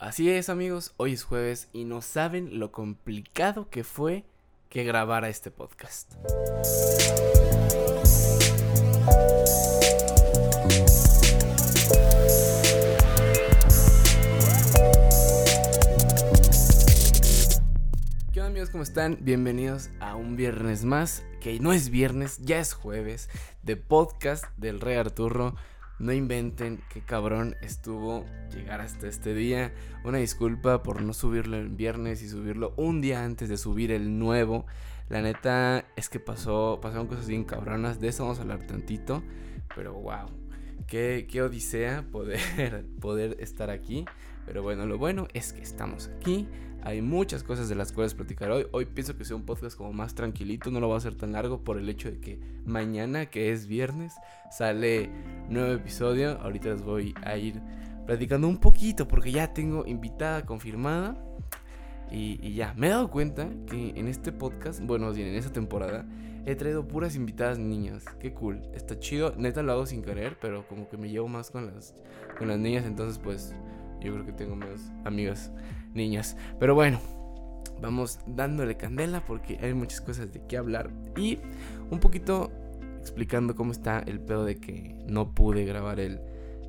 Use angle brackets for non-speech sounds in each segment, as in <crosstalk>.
Así es amigos, hoy es jueves y no saben lo complicado que fue que grabara este podcast. ¿Qué onda amigos? ¿Cómo están? Bienvenidos a un viernes más, que no es viernes, ya es jueves, de podcast del Rey Arturro. No inventen qué cabrón estuvo llegar hasta este día. Una disculpa por no subirlo el viernes y subirlo un día antes de subir el nuevo. La neta es que pasó, pasaron cosas bien cabronas. De eso vamos a hablar tantito. Pero wow. Qué, odisea poder, <laughs> poder estar aquí. Pero bueno, lo bueno es que estamos aquí. Hay muchas cosas de las cuales platicar hoy. Hoy pienso que sea un podcast como más tranquilito, no lo va a hacer tan largo por el hecho de que mañana, que es viernes, sale nuevo episodio. Ahorita les voy a ir platicando un poquito porque ya tengo invitada confirmada. Y, ya, me he dado cuenta que en este podcast, bueno, en esta temporada, he traído puras invitadas niñas. Qué cool, está chido. Neta lo hago sin querer, pero como que me llevo más con las, con las niñas, entonces pues yo creo que tengo más amigas niñas. Pero bueno, vamos dándole candela porque hay muchas cosas de qué hablar. Y un poquito explicando cómo está el pedo de que no pude grabar el,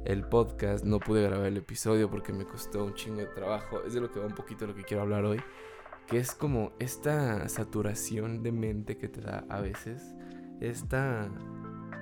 el podcast, no pude grabar el episodio porque me costó un chingo de trabajo. Es de lo que va un poquito lo que quiero hablar hoy. Que es como esta saturación de mente que te da a veces. Esta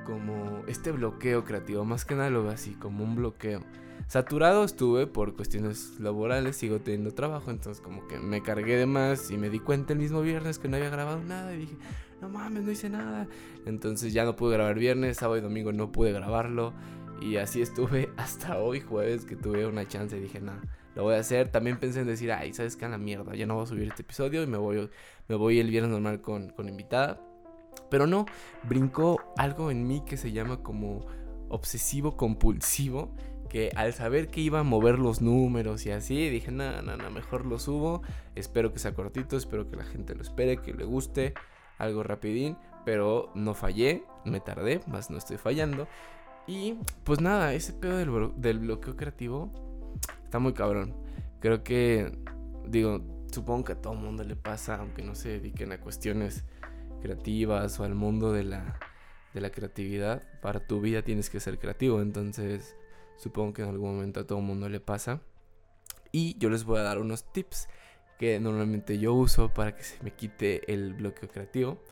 como este bloqueo creativo. Más que nada lo veo así, como un bloqueo Saturado estuve por cuestiones laborales, sigo teniendo trabajo, entonces como que me cargué de más y me di cuenta el mismo viernes que no había grabado nada y dije, no mames, no hice nada. Entonces ya no pude grabar viernes, sábado y domingo no pude grabarlo y así estuve <laughs> hasta hoy jueves que tuve una chance y dije, nada, lo voy a hacer. También pensé en decir, ay, ¿sabes qué? A la mierda, ya no voy a subir este episodio y me voy, me voy el viernes normal con, con invitada. Pero no, brincó algo en mí que se llama como obsesivo compulsivo que al saber que iba a mover los números y así, dije, no, no, no, mejor lo subo, espero que sea cortito, espero que la gente lo espere, que le guste, algo rapidín, pero no fallé, me tardé, más no estoy fallando. Y pues nada, ese pedo del, del bloqueo creativo está muy cabrón. Creo que, digo, supongo que a todo mundo le pasa, aunque no se dediquen a cuestiones creativas o al mundo de la, de la creatividad, para tu vida tienes que ser creativo, entonces Supongo que en algún momento a todo mundo le pasa. Y yo les voy a dar unos tips que normalmente yo uso para que se me quite el bloqueo creativo.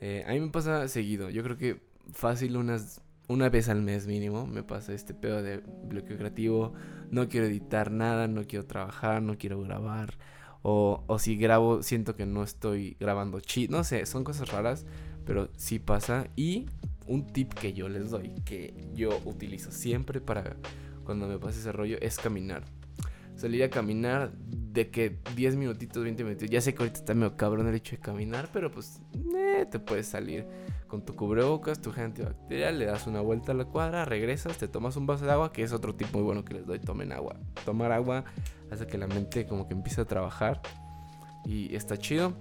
Eh, a mí me pasa seguido. Yo creo que fácil unas una vez al mes mínimo me pasa este pedo de bloqueo creativo. No quiero editar nada, no quiero trabajar, no quiero grabar. O, o si grabo, siento que no estoy grabando chi. No sé, son cosas raras, pero sí pasa. Y un tip que yo les doy, que yo utilizo siempre para cuando me pasa ese rollo, es caminar. Salir a caminar de que 10 minutitos, 20 minutos. Ya sé que ahorita está medio cabrón el hecho de caminar, pero pues eh, te puedes salir con tu cubrebocas, tu gel antibacterial, le das una vuelta a la cuadra, regresas, te tomas un vaso de agua, que es otro tip muy bueno que les doy. Tomen agua. Tomar agua hace que la mente como que empiece a trabajar y está chido.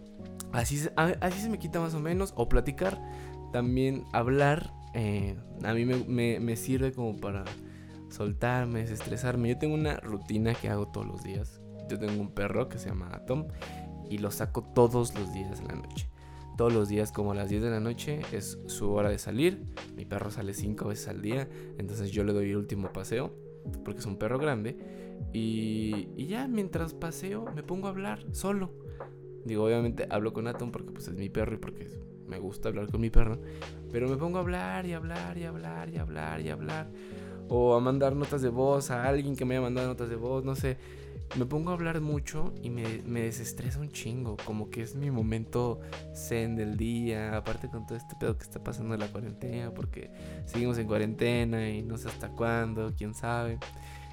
Así, así se me quita más o menos. O platicar también hablar eh, a mí me, sirve como para soltarme, desestresarme. Yo tengo una rutina que hago todos los días. Yo tengo un perro que se llama Atom y lo saco todos los días en la noche. Todos los días como a las 10 de la noche es su hora de salir. Mi perro sale 5 veces al día, entonces yo le doy el último paseo porque es un perro grande. Y, y ya mientras paseo me pongo a hablar solo. Digo, obviamente hablo con Atom porque pues es mi perro y porque me gusta hablar con mi perro, pero me pongo a hablar y hablar y hablar y hablar y hablar. O a mandar notas de voz a alguien que me haya mandado notas de voz, no sé. Me pongo a hablar mucho y me, me desestresa un chingo. Como que es mi momento zen del día. Aparte con todo este pedo que está pasando en la cuarentena. Porque seguimos en cuarentena y no sé hasta cuándo, quién sabe.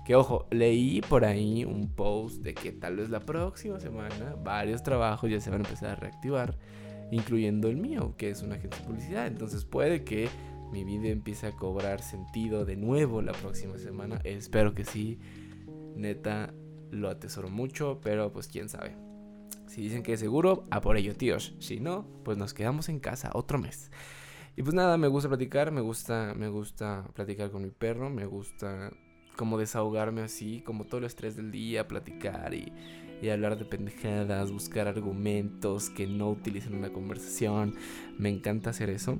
Que ojo, leí por ahí un post de que tal vez la próxima semana varios trabajos ya se van a empezar a reactivar incluyendo el mío, que es una agencia de publicidad. Entonces puede que mi vida empiece a cobrar sentido de nuevo la próxima semana. Espero que sí. Neta, lo atesoro mucho, pero pues quién sabe. Si dicen que es seguro, a por ello, tíos. Si no, pues nos quedamos en casa otro mes. Y pues nada, me gusta platicar, me gusta, me gusta platicar con mi perro, me gusta como desahogarme así, como todo el estrés del día, platicar y, y hablar de pendejadas, buscar argumentos que no utilicen una conversación. Me encanta hacer eso.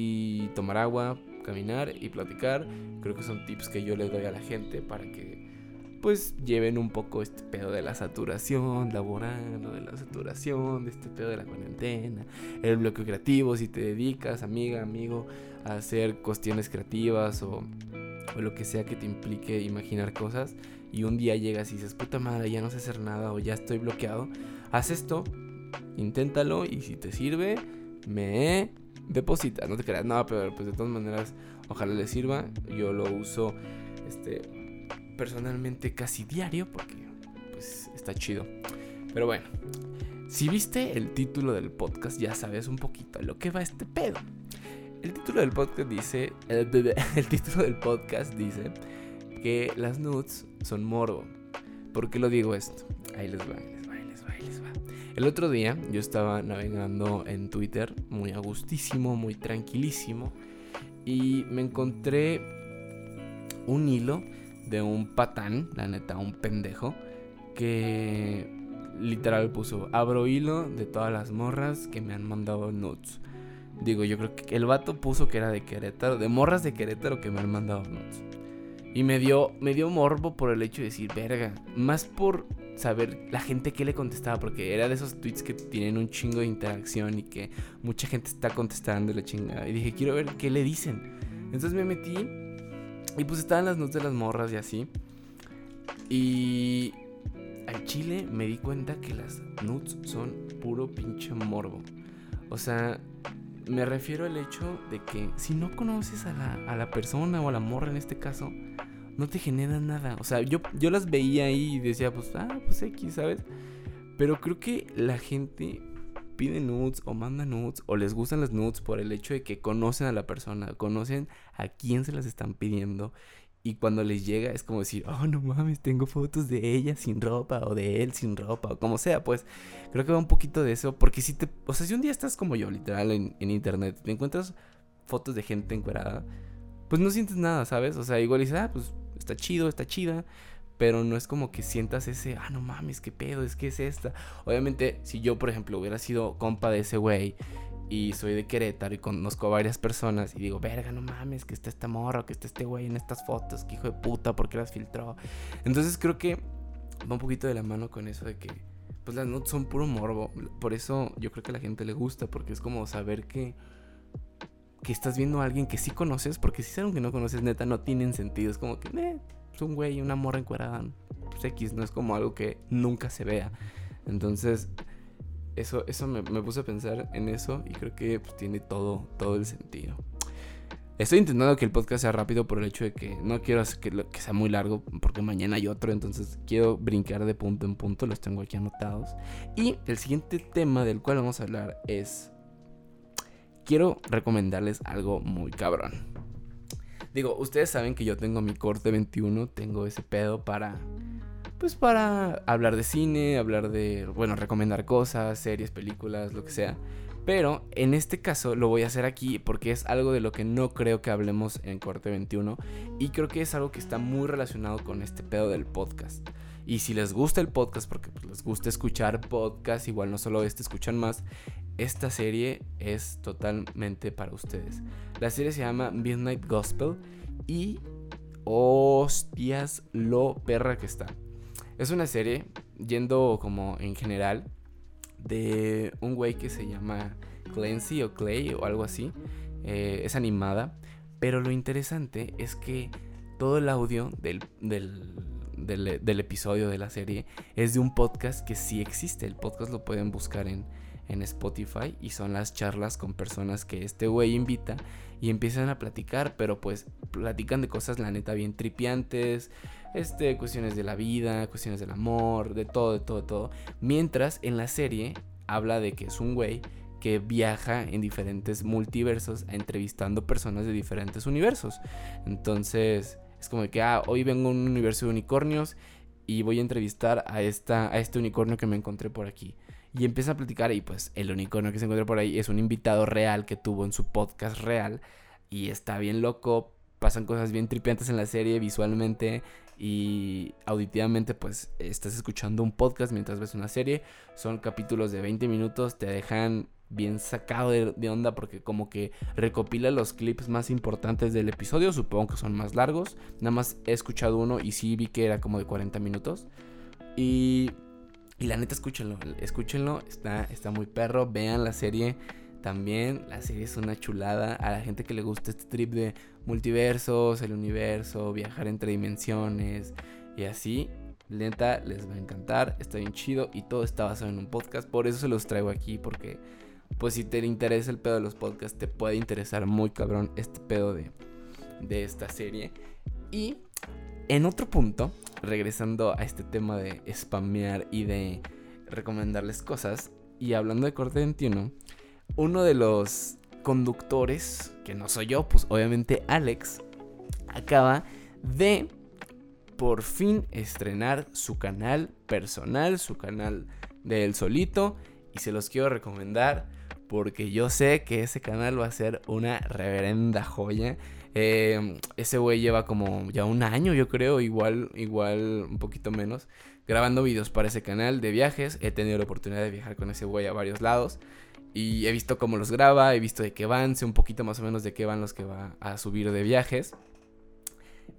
Y tomar agua, caminar y platicar. Creo que son tips que yo le doy a la gente para que pues lleven un poco este pedo de la saturación laboral, de la saturación, de este pedo de la cuarentena, el bloqueo creativo, si te dedicas, amiga, amigo, a hacer cuestiones creativas o, o lo que sea que te implique imaginar cosas y un día llegas y dices, puta madre, ya no sé hacer nada o ya estoy bloqueado, haz esto, inténtalo y si te sirve, me deposita, no te creas, no, pero pues de todas maneras, ojalá le sirva, yo lo uso, este, personalmente casi diario porque pues está chido. Pero bueno, si viste el título del podcast ya sabes un poquito a lo que va este pedo. El título del podcast dice, el, <laughs> el título del podcast dice que las nudes son morbo. ¿Por qué lo digo esto? Ahí les va, ahí les va, ahí les va, ahí les va. El otro día yo estaba navegando en Twitter, muy a gustísimo, muy tranquilísimo, y me encontré un hilo de un patán, la neta, un pendejo, que literal puso, abro hilo de todas las morras que me han mandado nudes. Digo, yo creo que el vato puso que era de Querétaro, de morras de Querétaro que me han mandado nudes. Y me dio, me dio morbo por el hecho de decir, verga, más por saber la gente que le contestaba, porque era de esos tweets que tienen un chingo de interacción y que mucha gente está contestando la chingada. Y dije, quiero ver qué le dicen. Entonces me metí y pues estaban las nudes de las morras y así. Y al chile me di cuenta que las nudes son puro pinche morbo. O sea, me refiero al hecho de que si no conoces a la, a la persona o a la morra en este caso, no te genera nada. O sea, yo, yo las veía ahí y decía, pues, ah, pues X, ¿sabes? Pero creo que la gente pide nudes o manda nudes o les gustan las nudes por el hecho de que conocen a la persona, conocen a quién se las están pidiendo y cuando les llega es como decir, oh no mames, tengo fotos de ella sin ropa o de él sin ropa o como sea, pues creo que va un poquito de eso porque si te, o sea, si un día estás como yo, literal, en, internet, te encuentras fotos de gente encuerada, pues no sientes nada, ¿sabes? O sea, igual ah, pues está chido, está chida, pero no es como que sientas ese, ah, no mames, qué pedo, es que es esta. Obviamente, si yo, por ejemplo, hubiera sido compa de ese güey y soy de Querétaro y conozco a varias personas y digo, verga, no mames, que está esta morra, que está este güey en estas fotos, que hijo de puta, ¿por qué las filtró? Entonces creo que va un poquito de la mano con eso de que, pues las notes son puro morbo. Por eso yo creo que a la gente le gusta, porque es como saber que que estás viendo a alguien que sí conoces, porque si es algo que no conoces, neta, no tienen sentido. Es como que, eh, un güey, una morra encuadrada, pues X, no es como algo que nunca se vea. Entonces, eso, eso me, me puse a pensar en eso y creo que pues, tiene todo, todo el sentido. Estoy intentando que el podcast sea rápido por el hecho de que no quiero que, que, sea muy largo porque mañana hay otro, entonces quiero brincar de punto en punto, los tengo aquí anotados. Y el siguiente tema del cual vamos a hablar es... Quiero recomendarles algo muy cabrón. Digo, ustedes saben que yo tengo mi corte 21, tengo ese pedo para pues para hablar de cine, hablar de, bueno, recomendar cosas, series, películas, lo que sea. Pero en este caso lo voy a hacer aquí porque es algo de lo que no creo que hablemos en Corte 21 y creo que es algo que está muy relacionado con este pedo del podcast. Y si les gusta el podcast, porque pues, les gusta escuchar podcast, igual no solo este, escuchan más, esta serie es totalmente para ustedes. La serie se llama Midnight Gospel y hostias lo perra que está. Es una serie, yendo como en general, de un güey que se llama Clancy o Clay o algo así. Eh, es animada, pero lo interesante es que todo el audio del, del, del, del episodio de la serie es de un podcast que sí existe. El podcast lo pueden buscar en en Spotify y son las charlas con personas que este güey invita y empiezan a platicar, pero pues platican de cosas la neta bien tripiantes, este, cuestiones de la vida, cuestiones del amor, de todo, de todo, de todo. Mientras en la serie habla de que es un güey que viaja en diferentes multiversos entrevistando personas de diferentes universos. Entonces, es como que, ah, hoy vengo a un universo de unicornios y voy a entrevistar a, esta, a este unicornio que me encontré por aquí. Y empieza a platicar y pues el unicornio que se encuentra por ahí es un invitado real que tuvo en su podcast real y está bien loco pasan cosas bien tripiantes en la serie visualmente y auditivamente pues estás escuchando un podcast mientras ves una serie. Son capítulos de 20 minutos, te dejan bien sacado de, onda porque como que recopila los clips más importantes del episodio, supongo que son más largos. Nada más he escuchado uno y sí vi que era como de 40 minutos. Y, y la neta escúchenlo, escúchenlo, está, está muy perro, vean la serie. También la serie es una chulada a la gente que le gusta este trip de multiversos, el universo, viajar entre dimensiones y así. Lenta les va a encantar, está bien chido y todo está basado en un podcast. Por eso se los traigo aquí porque pues si te interesa el pedo de los podcasts, te puede interesar muy cabrón este pedo de, de esta serie. Y en otro punto, regresando a este tema de spamear y de recomendarles cosas, y hablando de Corte 21, uno de los conductores, que no soy yo, pues obviamente Alex, acaba de por fin estrenar su canal personal, su canal de él solito, y se los quiero recomendar porque yo sé que ese canal va a ser una reverenda joya. Em, ese güey lleva como ya un año, yo creo, igual, igual un poquito menos, grabando videos para ese canal de viajes. He tenido la oportunidad de viajar con ese güey a varios lados. Y he visto cómo los graba, he visto de qué van, sé un poquito más o menos de qué van los que va a subir de viajes.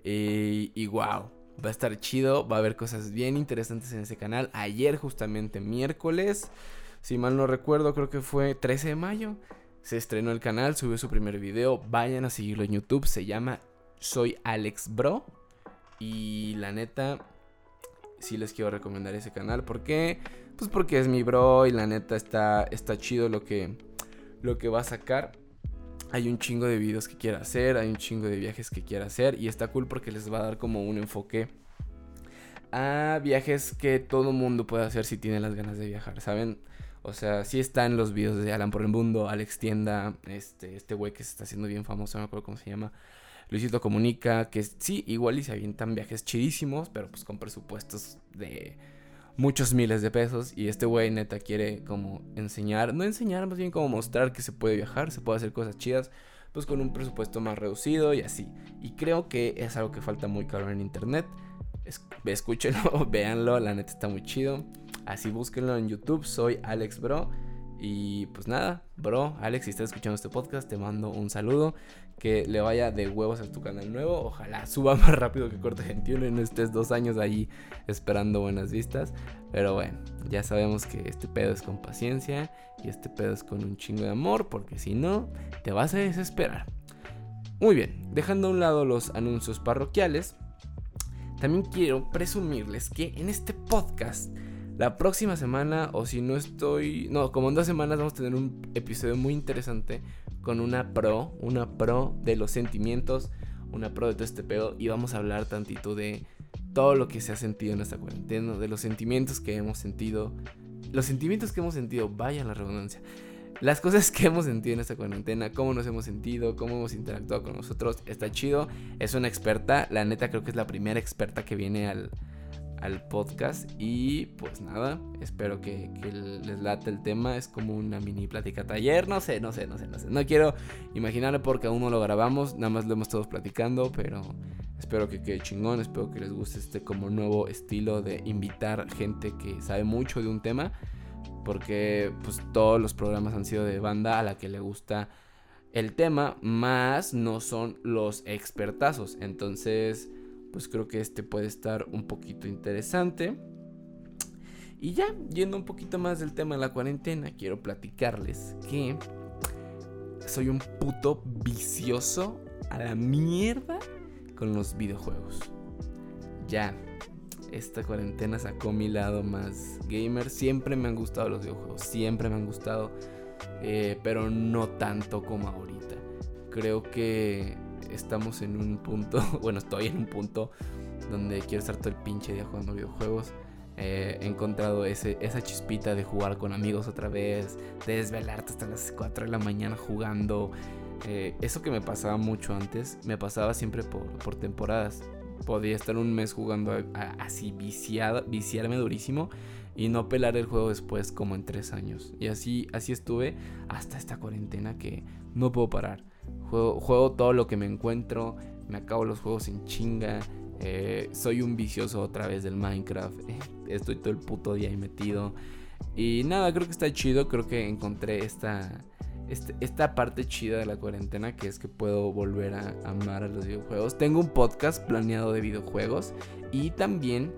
Y, y wow, va a estar chido, va a haber cosas bien interesantes en ese canal. Ayer justamente miércoles si mal no recuerdo, creo que fue 13 de mayo. Se estrenó el canal, subió su primer video. Vayan a seguirlo en YouTube. Se llama Soy Alex Bro. Y la neta, sí les quiero recomendar ese canal. ¿Por qué? Pues porque es mi bro y la neta está, está chido lo que, lo que va a sacar. Hay un chingo de videos que quiera hacer, hay un chingo de viajes que quiera hacer y está cool porque les va a dar como un enfoque a viajes que todo mundo puede hacer si tiene las ganas de viajar, ¿saben? O sea, sí están los videos de Alan por el Mundo, Alex Tienda, este, este güey que se está haciendo bien famoso, no me acuerdo cómo se llama. Luisito Comunica, que sí, igual y se avientan viajes chidísimos, pero pues con presupuestos de muchos miles de pesos. Y este güey neta quiere como enseñar, no enseñar, más bien como mostrar que se puede viajar, se puede hacer cosas chidas, pues con un presupuesto más reducido y así. Y creo que es algo que falta muy caro en internet. Escúchenlo, <laughs> véanlo, la neta está muy chido. Así búsquenlo en YouTube, soy Alex Bro. Y pues nada, bro, Alex, si estás escuchando este podcast, te mando un saludo. Que le vaya de huevos a tu canal nuevo. Ojalá suba <laughs> más rápido que Corte 21 y no estés dos años ahí esperando buenas vistas. Pero bueno, ya sabemos que este pedo es con paciencia y este pedo es con un chingo de amor, porque si no, te vas a desesperar. Muy bien, dejando a un lado los anuncios parroquiales, también quiero presumirles que en este podcast la próxima semana, o si no estoy. No, como en dos semanas vamos a tener un episodio muy interesante con una pro, una pro de los sentimientos, una pro de todo este pedo. Y vamos a hablar tantito de todo lo que se ha sentido en esta cuarentena, de los sentimientos que hemos sentido. Los sentimientos que hemos sentido, vaya la redundancia. Las cosas que hemos sentido en esta cuarentena, cómo nos hemos sentido, cómo hemos interactuado con nosotros, está chido. Es una experta, la neta creo que es la primera experta que viene al, al podcast. Y pues nada, espero que, les late el tema. Es como una mini plática taller. No sé, no sé, no sé, no sé. No quiero imaginarle porque aún no lo grabamos. Nada más lo hemos todos platicando. Pero espero que quede chingón. Espero que les guste este como nuevo estilo de invitar gente que sabe mucho de un tema. Porque pues todos los programas han sido de banda a la que le gusta el tema. Más no son los expertazos. Entonces pues creo que este puede estar un poquito interesante. Y ya, yendo un poquito más del tema de la cuarentena, quiero platicarles que soy un puto vicioso a la mierda con los videojuegos. Ya, esta cuarentena sacó mi lado más gamer. Siempre me han gustado los videojuegos, siempre me han gustado, eh, pero no tanto como ahorita. Creo que estamos en un punto, <laughs> bueno, estoy en un punto donde quiero estar todo el pinche día jugando videojuegos. Eh, he encontrado esa chispita de jugar con amigos otra vez, de desvelarte hasta las 4 de la mañana jugando. Eh, eso que me pasaba mucho antes, me pasaba siempre por, por temporadas. Podía estar un mes jugando así viciado, viciarme durísimo y no pelar el juego después como en 3 años. Y así, así estuve hasta esta cuarentena que no puedo parar. Juego, todo lo que me encuentro. me acabo los juegos en chinga. Eh, soy un vicioso otra vez del Minecraft. <laughs> estoy todo el puto día ahí metido. Y nada, creo que está chido. Creo que encontré esta, este, esta parte chida de la cuarentena, que es que puedo volver a amar a los videojuegos. Tengo un podcast planeado de videojuegos. Y también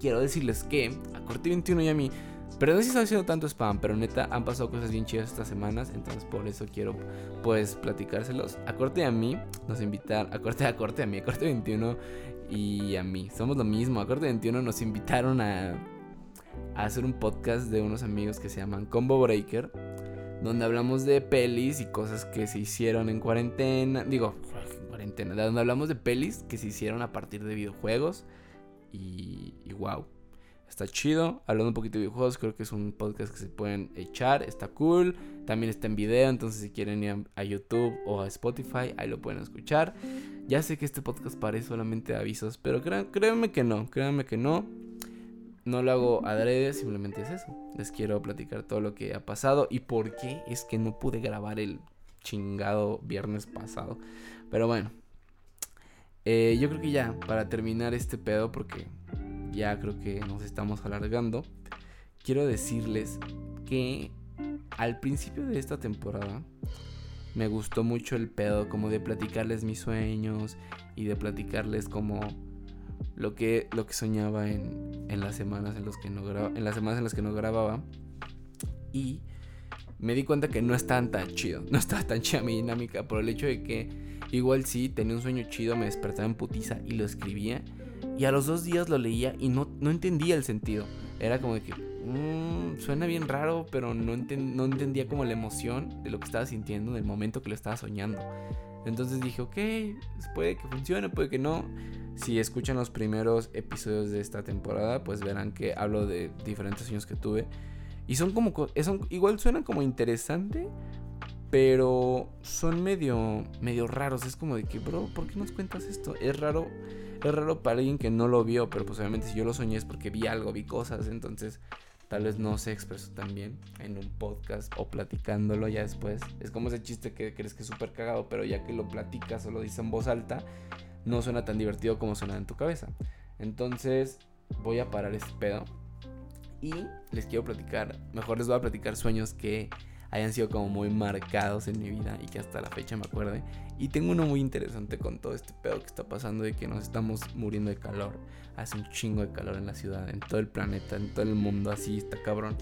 quiero decirles que a Corte 21 y a mí pero no sé si estoy haciendo tanto spam, pero neta han pasado cosas bien chidas estas semanas, entonces por eso quiero pues platicárselos. A corte a mí, nos invitar, a corte a corte a mí, a corte 21 y a mí, somos lo mismo. A corte 21 nos invitaron a, a hacer un podcast de unos amigos que se llaman Combo Breaker, donde hablamos de pelis y cosas que se hicieron en cuarentena, digo, cuarentena, donde hablamos de pelis que se hicieron a partir de videojuegos y, y wow Está chido, hablando un poquito de videojuegos, creo que es un podcast que se pueden echar, está cool. También está en video, entonces si quieren ir a YouTube o a Spotify, ahí lo pueden escuchar. Ya sé que este podcast parece solamente avisos, pero créanme que no, créanme que no. No lo hago adrede, simplemente es eso. Les quiero platicar todo lo que ha pasado y por qué es que no pude grabar el chingado viernes pasado. Pero bueno, eh, yo creo que ya, para terminar este pedo, porque ya creo que nos estamos alargando, quiero decirles que al principio de esta temporada me gustó mucho el pedo como de platicarles mis sueños y de platicarles como lo que, lo que soñaba en, en las semanas en, los que no en las semanas en las que no grababa y me di cuenta que no estaban tan chido, <laughs> no estaba tan chida mi dinámica por el hecho de que igual sí tenía un sueño chido, me despertaba en putiza y lo escribía y a los dos días lo leía y no, no entendía el sentido. Era como de que mmm, suena bien raro, pero no, no entendía como la emoción de lo que estaba sintiendo en el momento que lo estaba soñando. Entonces dije, ok, puede que funcione, puede que no. Si escuchan los primeros episodios de esta temporada, pues verán que hablo de diferentes sueños que tuve. Y son como, son, igual suenan como interesante, pero son medio, medio raros. Es como de que, bro, ¿por qué nos cuentas esto? Es raro es raro para alguien que no lo vio, pero pues obviamente si yo lo soñé es porque vi algo, vi cosas, entonces tal vez no se expresó tan bien en un podcast o platicándolo ya después. Es como ese chiste que crees que es súper cagado, pero ya que lo platicas o lo dices en voz alta, no suena tan divertido como suena en tu cabeza. Entonces voy a parar este pedo y les quiero platicar, mejor les voy a platicar sueños que hayan sido como muy marcados en mi vida y que hasta la fecha me acuerde. Y tengo uno muy interesante con todo este pedo que está pasando de que nos estamos muriendo de calor. Hace un chingo de calor en la ciudad, en todo el planeta, en todo el mundo, así está cabrón.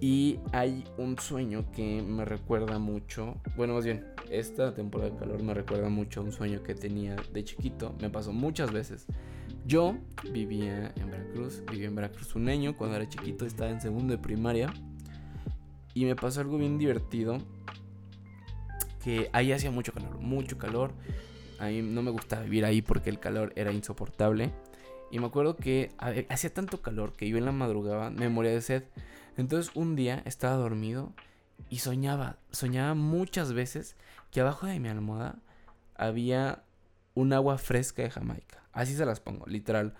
Y hay un sueño que me recuerda mucho, bueno, más bien, esta temporada de calor me recuerda mucho a un sueño que tenía de chiquito, me pasó muchas veces. Yo vivía en Veracruz, viví en Veracruz un año, cuando era chiquito estaba en segundo de primaria y me pasó algo bien divertido. Que ahí hacía mucho calor, mucho calor. A mí no me gustaba vivir ahí porque el calor era insoportable. Y me acuerdo que hacía tanto calor que yo en la madrugada me moría de sed. Entonces un día estaba dormido y soñaba, soñaba muchas veces que abajo de mi almohada había un agua fresca de Jamaica. Así se las pongo, literal.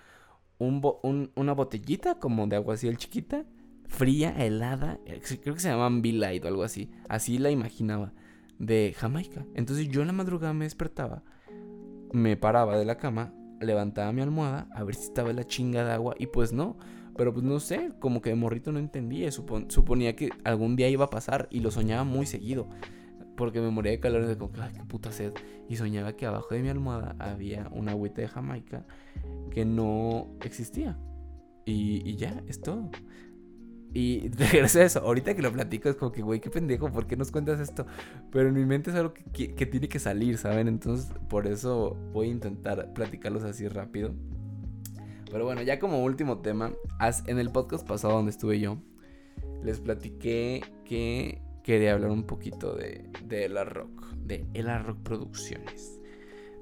Un una botellita como de agua así el chiquita fría, helada, eh, creo que se llamaban Be Light o algo así, así la imaginaba, de Jamaica. Entonces yo en la madrugada me despertaba, me paraba de la cama, levantaba mi almohada a ver si estaba la chinga de agua y pues no. Pero pues no sé, como que de morrito no entendía, suponía que algún día iba a pasar y lo soñaba muy seguido. Porque me moría de calor de como, ay, qué puta sed. Y soñaba que abajo de mi almohada había una agüita de Jamaica que no existía. Y, y ya, es todo. Y <laughs> regreso a eso. Ahorita que lo platico es como que, güey, qué pendejo, ¿por qué nos cuentas esto? Pero en mi mente es algo que, tiene que salir, ¿saben? Entonces, por eso voy a intentar platicarlos así rápido. Pero bueno, ya como último tema, en el podcast pasado donde estuve yo, les platiqué que quería hablar un poquito de, de El Rock, de El Rock Producciones.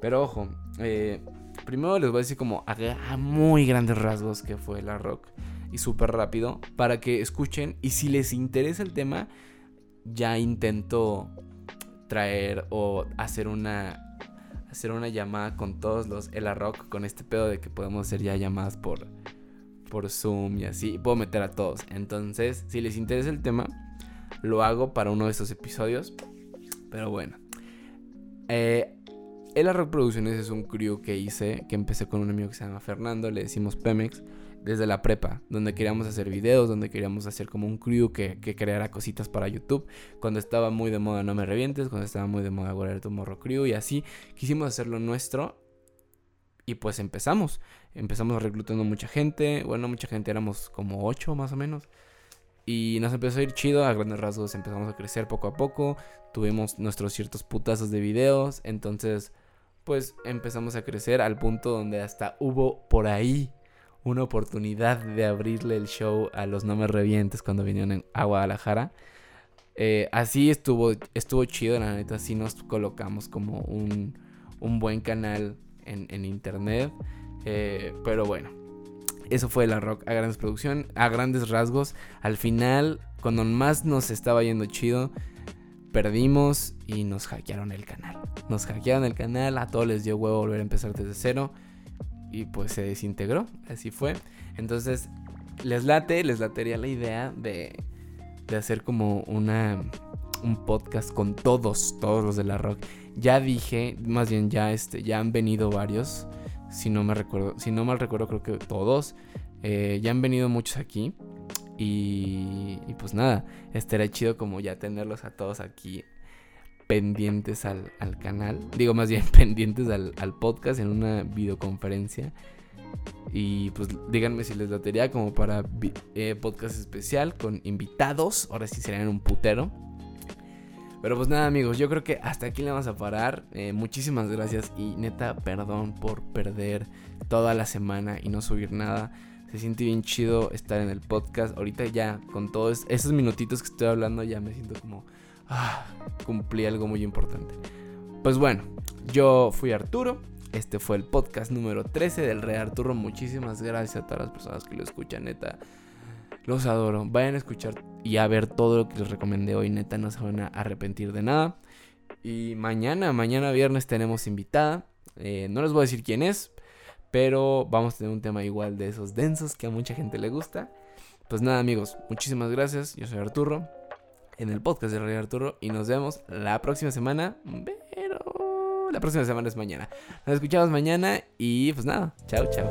Pero ojo, eh, primero les voy a decir como a, muy grandes rasgos que fue El Rock y súper rápido para que escuchen. Y si les interesa el tema ya intento traer o hacer una hacer una llamada con todos los El Rock con este pedo de que podemos hacer ya llamadas por por Zoom y así. Puedo meter a todos. Entonces si les interesa el tema lo hago para uno de estos episodios. Pero bueno. Eh, Rock Producciones es un crew que hice, que empecé con un amigo que se llama Fernando, le decimos Pemex, desde la prepa, donde queríamos hacer videos, donde queríamos hacer como un crew que, que creara cositas para YouTube. Cuando estaba muy de moda No Me Revientes, cuando estaba muy de moda Guardar tu Morro Crew y así, quisimos hacerlo nuestro y pues empezamos. Empezamos reclutando mucha gente, bueno, mucha gente, éramos como ocho más o menos. Y nos empezó a ir chido, a grandes rasgos empezamos a crecer poco a poco. Tuvimos nuestros ciertos putazos de videos, entonces pues empezamos a crecer al punto donde hasta hubo por ahí una oportunidad de abrirle el show a los No Me Revientes cuando vinieron a Guadalajara. Eh, así estuvo, estuvo chido, la neta, así nos colocamos como un, un buen canal en, internet. Eh, pero bueno, eso fue la rock a grandes producción, a grandes rasgos. Al final, cuando más nos estaba yendo chido, perdimos y nos hackearon el canal. Nos hackearon el canal, a todos les dio huevo volver a empezar desde cero. Y pues se desintegró, así fue. Entonces, les late, les latería la idea de, de hacer como una un podcast con todos, todos los de la rock. Ya dije, más bien ya este, ya han venido varios si no me recuerdo, si no mal recuerdo creo que todos, eh, ya han venido muchos aquí y, pues nada, estaría chido como ya tenerlos a todos aquí pendientes al, canal, digo más bien <laughs> pendientes al, podcast en una videoconferencia. Y pues díganme si les datería como para eh, podcast especial con invitados. Ahora sí serían un putero. Pero pues nada amigos, yo creo que hasta aquí le vamos a parar. Eh, muchísimas gracias y neta, perdón por perder toda la semana y no subir nada. Se siente bien chido estar en el podcast. Ahorita ya con todos esos minutitos que estoy hablando ya me siento como... Ah, cumplí algo muy importante. Pues bueno, yo fui Arturo. Este fue el podcast número 13 del Rey Arturo. Muchísimas gracias a todas las personas que lo escuchan, neta. Los adoro. Vayan a escuchar y a ver todo lo que les recomendé hoy. Neta, no se van a arrepentir de nada. Y mañana, mañana viernes tenemos invitada. Eh, no les voy a decir quién es, pero vamos a tener un tema igual de esos densos que a mucha gente le gusta. Pues nada, amigos, muchísimas gracias. Yo soy Arturo, en el podcast de Rey Arturo, y nos vemos la próxima semana. Pero la próxima semana es mañana. Nos escuchamos mañana y pues nada, chao, chao.